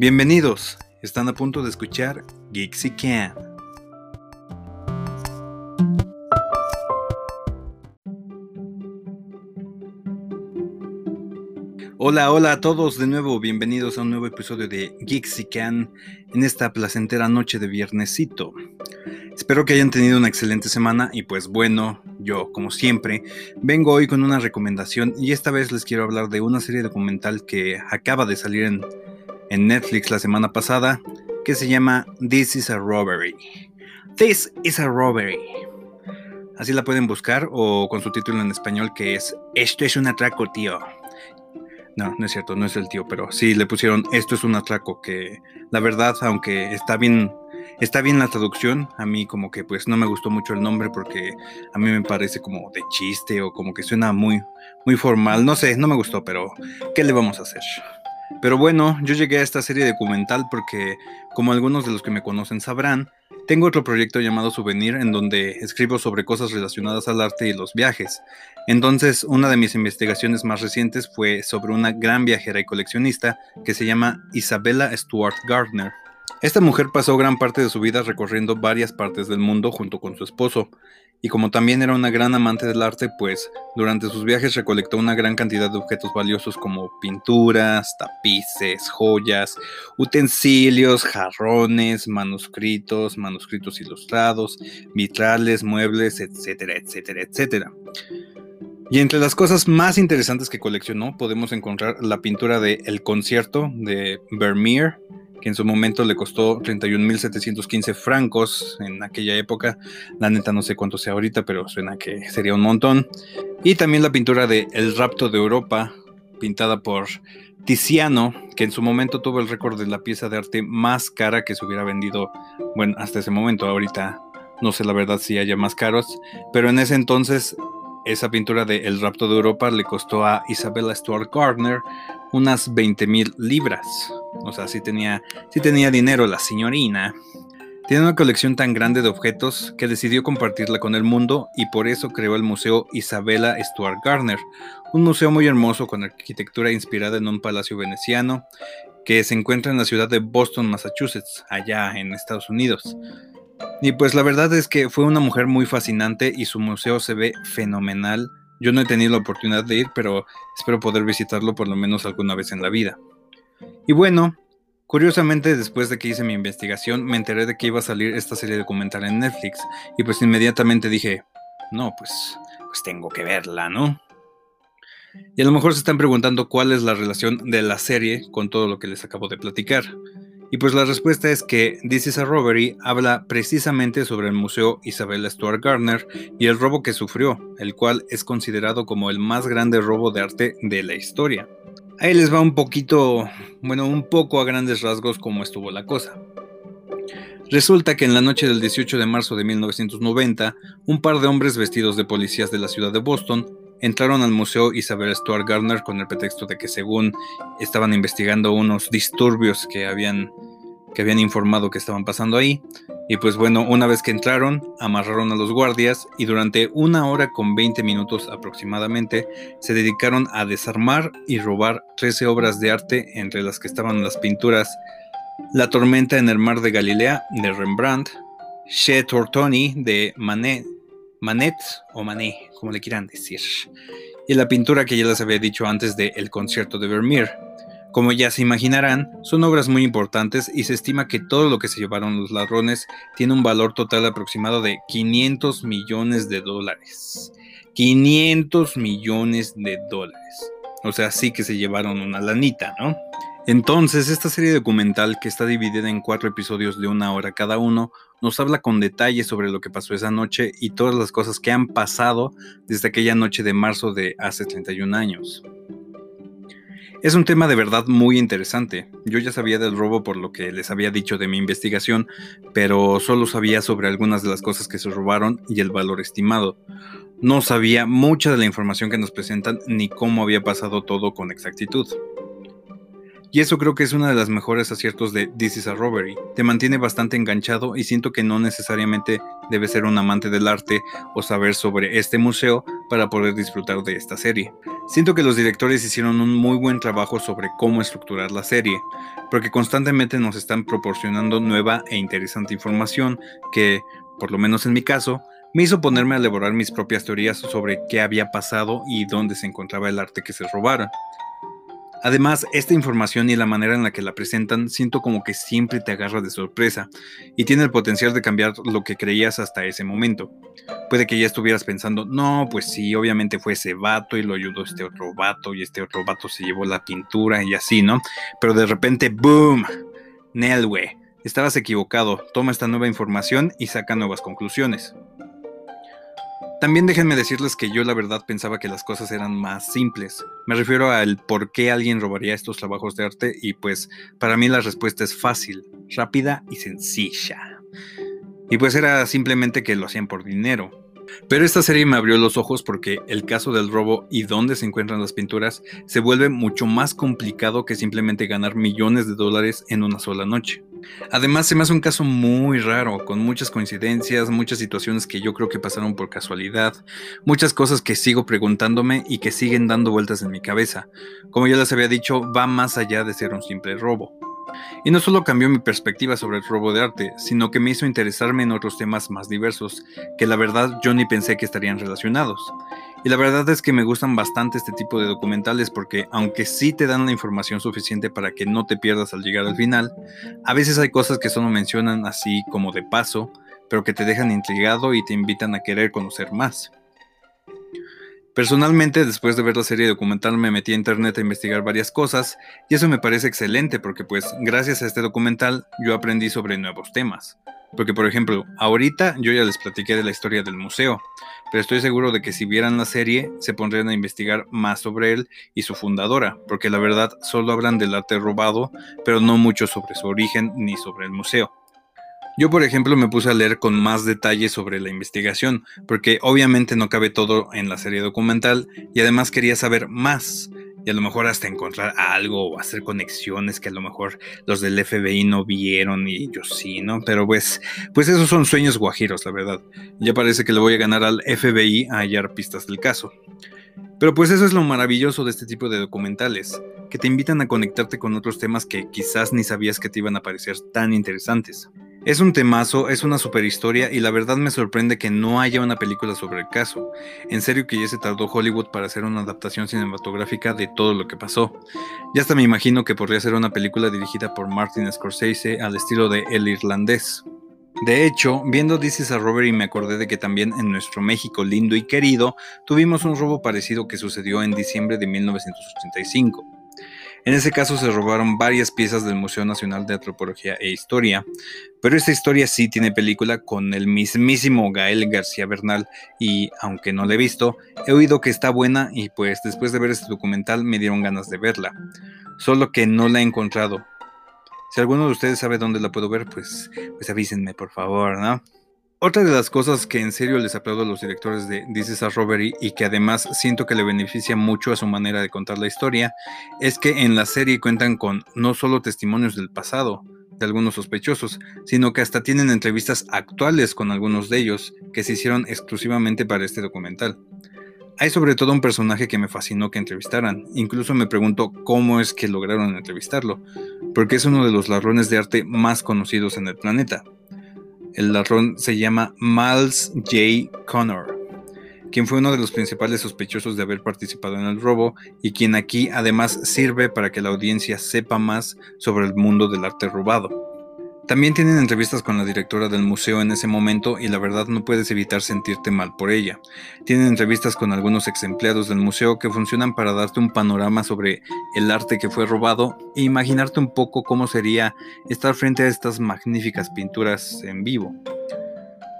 Bienvenidos, están a punto de escuchar Geeksy Can. Hola, hola a todos de nuevo, bienvenidos a un nuevo episodio de Geeksy Can en esta placentera noche de viernesito. Espero que hayan tenido una excelente semana y pues bueno, yo como siempre vengo hoy con una recomendación y esta vez les quiero hablar de una serie documental que acaba de salir en en Netflix la semana pasada que se llama This is a Robbery. This is a Robbery. Así la pueden buscar o con su título en español que es Esto es un atraco, tío. No, no es cierto, no es el tío, pero sí le pusieron Esto es un atraco que la verdad, aunque está bien está bien la traducción, a mí como que pues no me gustó mucho el nombre porque a mí me parece como de chiste o como que suena muy muy formal, no sé, no me gustó, pero ¿qué le vamos a hacer? Pero bueno, yo llegué a esta serie documental porque, como algunos de los que me conocen sabrán, tengo otro proyecto llamado Souvenir en donde escribo sobre cosas relacionadas al arte y los viajes. Entonces, una de mis investigaciones más recientes fue sobre una gran viajera y coleccionista que se llama Isabella Stuart Gardner. Esta mujer pasó gran parte de su vida recorriendo varias partes del mundo junto con su esposo, y como también era una gran amante del arte, pues durante sus viajes recolectó una gran cantidad de objetos valiosos como pinturas, tapices, joyas, utensilios, jarrones, manuscritos, manuscritos ilustrados, vitrales, muebles, etcétera, etcétera, etcétera. Y entre las cosas más interesantes que coleccionó podemos encontrar la pintura de El concierto de Vermeer, que en su momento le costó 31.715 francos en aquella época. La neta no sé cuánto sea ahorita, pero suena que sería un montón. Y también la pintura de El rapto de Europa, pintada por Tiziano, que en su momento tuvo el récord de la pieza de arte más cara que se hubiera vendido, bueno, hasta ese momento, ahorita no sé la verdad si haya más caros, pero en ese entonces esa pintura de El rapto de Europa le costó a Isabella Stuart Gardner unas 20 mil libras. O sea, sí tenía, sí tenía dinero la señorina. Tiene una colección tan grande de objetos que decidió compartirla con el mundo y por eso creó el Museo Isabella Stuart Gardner, un museo muy hermoso con arquitectura inspirada en un palacio veneciano que se encuentra en la ciudad de Boston, Massachusetts, allá en Estados Unidos. Y pues la verdad es que fue una mujer muy fascinante y su museo se ve fenomenal. Yo no he tenido la oportunidad de ir, pero espero poder visitarlo por lo menos alguna vez en la vida. Y bueno, curiosamente después de que hice mi investigación me enteré de que iba a salir esta serie documental en Netflix y pues inmediatamente dije, no, pues, pues tengo que verla, ¿no? Y a lo mejor se están preguntando cuál es la relación de la serie con todo lo que les acabo de platicar. Y pues la respuesta es que This is a Robbery habla precisamente sobre el Museo Isabella Stuart Gardner y el robo que sufrió, el cual es considerado como el más grande robo de arte de la historia. Ahí les va un poquito, bueno, un poco a grandes rasgos cómo estuvo la cosa. Resulta que en la noche del 18 de marzo de 1990, un par de hombres vestidos de policías de la ciudad de Boston entraron al museo Isabel Stuart Gardner con el pretexto de que según estaban investigando unos disturbios que habían, que habían informado que estaban pasando ahí. Y pues bueno, una vez que entraron, amarraron a los guardias y durante una hora con 20 minutos aproximadamente se dedicaron a desarmar y robar 13 obras de arte entre las que estaban las pinturas La tormenta en el mar de Galilea de Rembrandt, Che Tortoni de Manet, Manet o Manet, como le quieran decir. Y la pintura que ya les había dicho antes de El concierto de Vermeer. Como ya se imaginarán, son obras muy importantes y se estima que todo lo que se llevaron los ladrones tiene un valor total aproximado de 500 millones de dólares. 500 millones de dólares. O sea, sí que se llevaron una lanita, ¿no? Entonces, esta serie documental, que está dividida en cuatro episodios de una hora cada uno, nos habla con detalle sobre lo que pasó esa noche y todas las cosas que han pasado desde aquella noche de marzo de hace 31 años. Es un tema de verdad muy interesante. Yo ya sabía del robo por lo que les había dicho de mi investigación, pero solo sabía sobre algunas de las cosas que se robaron y el valor estimado. No sabía mucha de la información que nos presentan ni cómo había pasado todo con exactitud. Y eso creo que es uno de los mejores aciertos de This is a Robbery. Te mantiene bastante enganchado y siento que no necesariamente debes ser un amante del arte o saber sobre este museo para poder disfrutar de esta serie. Siento que los directores hicieron un muy buen trabajo sobre cómo estructurar la serie, porque constantemente nos están proporcionando nueva e interesante información que, por lo menos en mi caso, me hizo ponerme a elaborar mis propias teorías sobre qué había pasado y dónde se encontraba el arte que se robaron. Además, esta información y la manera en la que la presentan siento como que siempre te agarra de sorpresa y tiene el potencial de cambiar lo que creías hasta ese momento. Puede que ya estuvieras pensando, no, pues sí, obviamente fue ese vato y lo ayudó este otro vato y este otro vato se llevó la pintura y así, ¿no? Pero de repente, ¡boom! Nelwe, estabas equivocado, toma esta nueva información y saca nuevas conclusiones. También déjenme decirles que yo la verdad pensaba que las cosas eran más simples. Me refiero al por qué alguien robaría estos trabajos de arte y pues para mí la respuesta es fácil, rápida y sencilla. Y pues era simplemente que lo hacían por dinero. Pero esta serie me abrió los ojos porque el caso del robo y dónde se encuentran las pinturas se vuelve mucho más complicado que simplemente ganar millones de dólares en una sola noche. Además, se me hace un caso muy raro, con muchas coincidencias, muchas situaciones que yo creo que pasaron por casualidad, muchas cosas que sigo preguntándome y que siguen dando vueltas en mi cabeza. Como ya les había dicho, va más allá de ser un simple robo. Y no solo cambió mi perspectiva sobre el robo de arte, sino que me hizo interesarme en otros temas más diversos, que la verdad yo ni pensé que estarían relacionados. Y la verdad es que me gustan bastante este tipo de documentales porque aunque sí te dan la información suficiente para que no te pierdas al llegar al final, a veces hay cosas que solo mencionan así como de paso, pero que te dejan intrigado y te invitan a querer conocer más. Personalmente, después de ver la serie documental, me metí a internet a investigar varias cosas y eso me parece excelente porque pues gracias a este documental yo aprendí sobre nuevos temas. Porque, por ejemplo, ahorita yo ya les platiqué de la historia del museo, pero estoy seguro de que si vieran la serie se pondrían a investigar más sobre él y su fundadora, porque la verdad solo hablan del arte robado, pero no mucho sobre su origen ni sobre el museo. Yo, por ejemplo, me puse a leer con más detalles sobre la investigación, porque obviamente no cabe todo en la serie documental y además quería saber más y a lo mejor hasta encontrar algo o hacer conexiones que a lo mejor los del FBI no vieron y yo sí, ¿no? Pero pues, pues esos son sueños guajiros, la verdad. Ya parece que le voy a ganar al FBI a hallar pistas del caso. Pero pues eso es lo maravilloso de este tipo de documentales, que te invitan a conectarte con otros temas que quizás ni sabías que te iban a parecer tan interesantes. Es un temazo, es una super historia y la verdad me sorprende que no haya una película sobre el caso. En serio que ya se tardó Hollywood para hacer una adaptación cinematográfica de todo lo que pasó. Ya hasta me imagino que podría ser una película dirigida por Martin Scorsese al estilo de El Irlandés. De hecho, viendo This is a Robbery me acordé de que también en nuestro México lindo y querido tuvimos un robo parecido que sucedió en diciembre de 1985. En ese caso se robaron varias piezas del Museo Nacional de Antropología e Historia, pero esta historia sí tiene película con el mismísimo Gael García Bernal y aunque no la he visto, he oído que está buena y pues después de ver este documental me dieron ganas de verla, solo que no la he encontrado. Si alguno de ustedes sabe dónde la puedo ver, pues, pues avísenme por favor, ¿no? Otra de las cosas que en serio les aplaudo a los directores de This is a Robbery y que además siento que le beneficia mucho a su manera de contar la historia es que en la serie cuentan con no solo testimonios del pasado de algunos sospechosos, sino que hasta tienen entrevistas actuales con algunos de ellos que se hicieron exclusivamente para este documental. Hay sobre todo un personaje que me fascinó que entrevistaran, incluso me pregunto cómo es que lograron entrevistarlo, porque es uno de los ladrones de arte más conocidos en el planeta, el ladrón se llama Miles J. Connor, quien fue uno de los principales sospechosos de haber participado en el robo y quien aquí además sirve para que la audiencia sepa más sobre el mundo del arte robado. También tienen entrevistas con la directora del museo en ese momento y la verdad no puedes evitar sentirte mal por ella. Tienen entrevistas con algunos ex empleados del museo que funcionan para darte un panorama sobre el arte que fue robado e imaginarte un poco cómo sería estar frente a estas magníficas pinturas en vivo.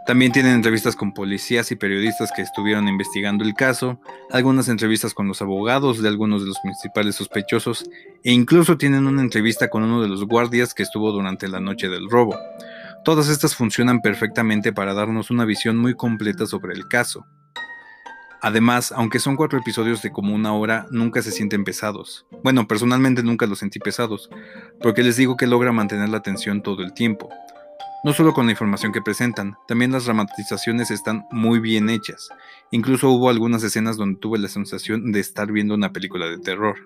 También tienen entrevistas con policías y periodistas que estuvieron investigando el caso, algunas entrevistas con los abogados de algunos de los principales sospechosos e incluso tienen una entrevista con uno de los guardias que estuvo durante la noche del robo. Todas estas funcionan perfectamente para darnos una visión muy completa sobre el caso. Además, aunque son cuatro episodios de como una hora, nunca se sienten pesados. Bueno, personalmente nunca los sentí pesados, porque les digo que logra mantener la atención todo el tiempo. No solo con la información que presentan, también las dramatizaciones están muy bien hechas. Incluso hubo algunas escenas donde tuve la sensación de estar viendo una película de terror.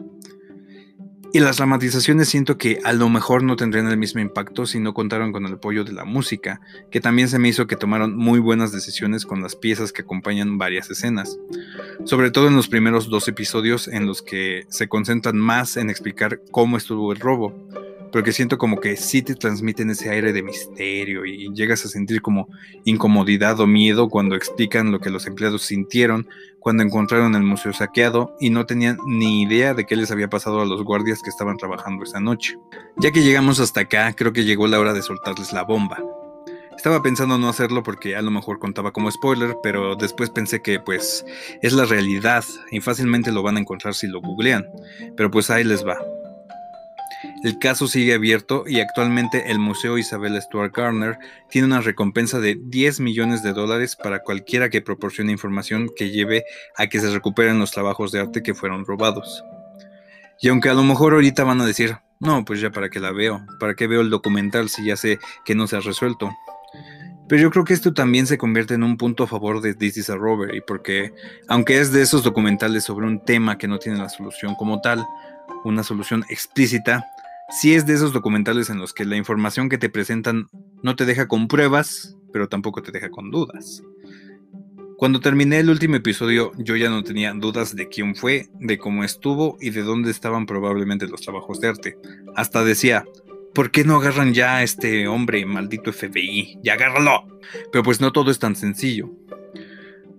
Y las dramatizaciones siento que a lo mejor no tendrían el mismo impacto si no contaron con el apoyo de la música, que también se me hizo que tomaron muy buenas decisiones con las piezas que acompañan varias escenas, sobre todo en los primeros dos episodios en los que se concentran más en explicar cómo estuvo el robo, porque siento como que sí te transmiten ese aire de misterio y llegas a sentir como incomodidad o miedo cuando explican lo que los empleados sintieron cuando encontraron el museo saqueado y no tenían ni idea de qué les había pasado a los guardias que estaban trabajando esa noche. Ya que llegamos hasta acá, creo que llegó la hora de soltarles la bomba. Estaba pensando no hacerlo porque a lo mejor contaba como spoiler, pero después pensé que pues es la realidad y fácilmente lo van a encontrar si lo googlean. Pero pues ahí les va. El caso sigue abierto y actualmente el Museo Isabel Stuart Garner tiene una recompensa de 10 millones de dólares para cualquiera que proporcione información que lleve a que se recuperen los trabajos de arte que fueron robados. Y aunque a lo mejor ahorita van a decir, no, pues ya para qué la veo, para qué veo el documental si ya sé que no se ha resuelto. Pero yo creo que esto también se convierte en un punto a favor de This is a Robbery, porque aunque es de esos documentales sobre un tema que no tiene la solución como tal, una solución explícita, si es de esos documentales en los que la información que te presentan no te deja con pruebas, pero tampoco te deja con dudas. Cuando terminé el último episodio, yo ya no tenía dudas de quién fue, de cómo estuvo y de dónde estaban probablemente los trabajos de arte. Hasta decía, ¿por qué no agarran ya a este hombre, maldito FBI? ¡Ya agárralo! Pero pues no todo es tan sencillo.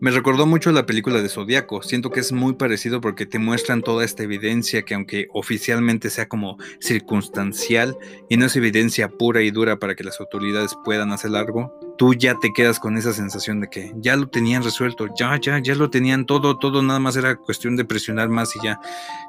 Me recordó mucho la película de Zodíaco. Siento que es muy parecido porque te muestran toda esta evidencia que aunque oficialmente sea como circunstancial y no es evidencia pura y dura para que las autoridades puedan hacer algo, tú ya te quedas con esa sensación de que ya lo tenían resuelto, ya, ya, ya lo tenían todo, todo, nada más era cuestión de presionar más y ya,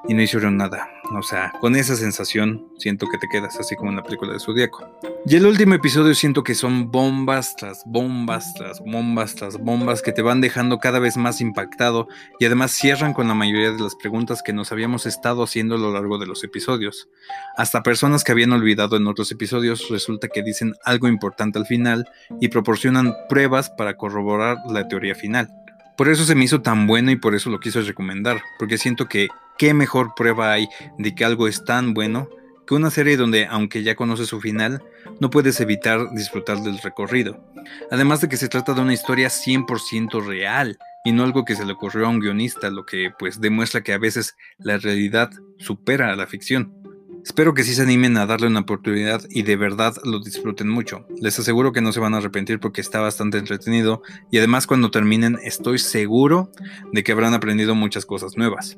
y no hicieron nada. O sea, con esa sensación siento que te quedas, así como en la película de Zodíaco. Y el último episodio siento que son bombas tras bombas, tras bombas, tras bombas que te van dejando cada vez más impactado y además cierran con la mayoría de las preguntas que nos habíamos estado haciendo a lo largo de los episodios. Hasta personas que habían olvidado en otros episodios resulta que dicen algo importante al final y proporcionan pruebas para corroborar la teoría final. Por eso se me hizo tan bueno y por eso lo quise recomendar, porque siento que qué mejor prueba hay de que algo es tan bueno que una serie donde, aunque ya conoces su final, no puedes evitar disfrutar del recorrido. Además de que se trata de una historia 100% real y no algo que se le ocurrió a un guionista, lo que pues demuestra que a veces la realidad supera a la ficción. Espero que sí se animen a darle una oportunidad y de verdad lo disfruten mucho. Les aseguro que no se van a arrepentir porque está bastante entretenido y además cuando terminen estoy seguro de que habrán aprendido muchas cosas nuevas.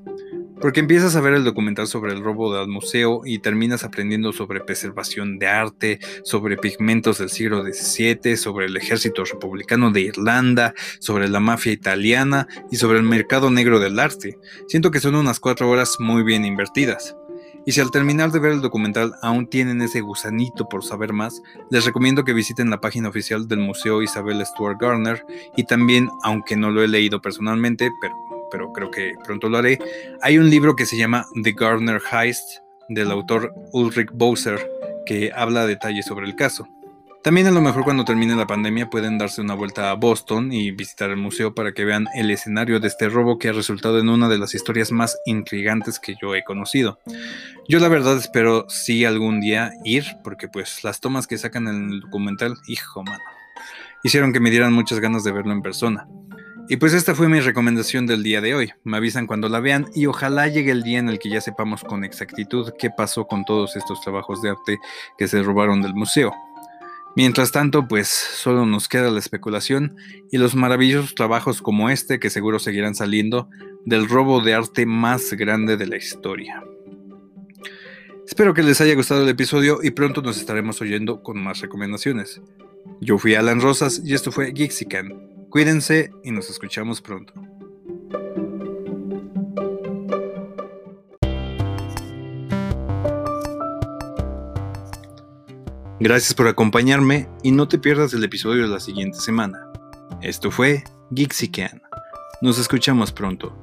Porque empiezas a ver el documental sobre el robo del museo y terminas aprendiendo sobre preservación de arte, sobre pigmentos del siglo XVII, sobre el ejército republicano de Irlanda, sobre la mafia italiana y sobre el mercado negro del arte. Siento que son unas cuatro horas muy bien invertidas. Y si al terminar de ver el documental aún tienen ese gusanito por saber más, les recomiendo que visiten la página oficial del Museo Isabel Stuart Garner y también, aunque no lo he leído personalmente, pero, pero creo que pronto lo haré, hay un libro que se llama The Garner Heist del autor Ulrich Bowser que habla detalles sobre el caso. También a lo mejor cuando termine la pandemia pueden darse una vuelta a Boston y visitar el museo para que vean el escenario de este robo que ha resultado en una de las historias más intrigantes que yo he conocido. Yo la verdad espero sí algún día ir porque pues las tomas que sacan en el documental, hijo mano, hicieron que me dieran muchas ganas de verlo en persona. Y pues esta fue mi recomendación del día de hoy. Me avisan cuando la vean y ojalá llegue el día en el que ya sepamos con exactitud qué pasó con todos estos trabajos de arte que se robaron del museo. Mientras tanto, pues solo nos queda la especulación y los maravillosos trabajos como este que seguro seguirán saliendo del robo de arte más grande de la historia. Espero que les haya gustado el episodio y pronto nos estaremos oyendo con más recomendaciones. Yo fui Alan Rosas y esto fue Geeksican. Cuídense y nos escuchamos pronto. Gracias por acompañarme y no te pierdas el episodio de la siguiente semana. Esto fue Geeksican. Nos escuchamos pronto.